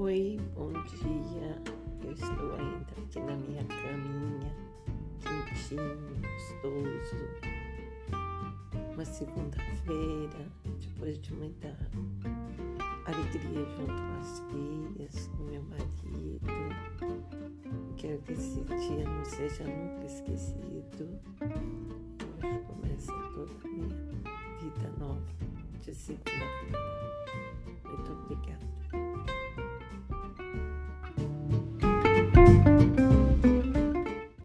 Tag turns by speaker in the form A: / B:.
A: Oi, bom dia. Eu estou ainda aqui na minha caminha, quentinho, gostoso. Uma segunda-feira, depois de muita alegria junto com as filhas, com meu marido. Quero que esse dia não seja nunca esquecido. Hoje começa toda a minha vida nova de segunda-feira.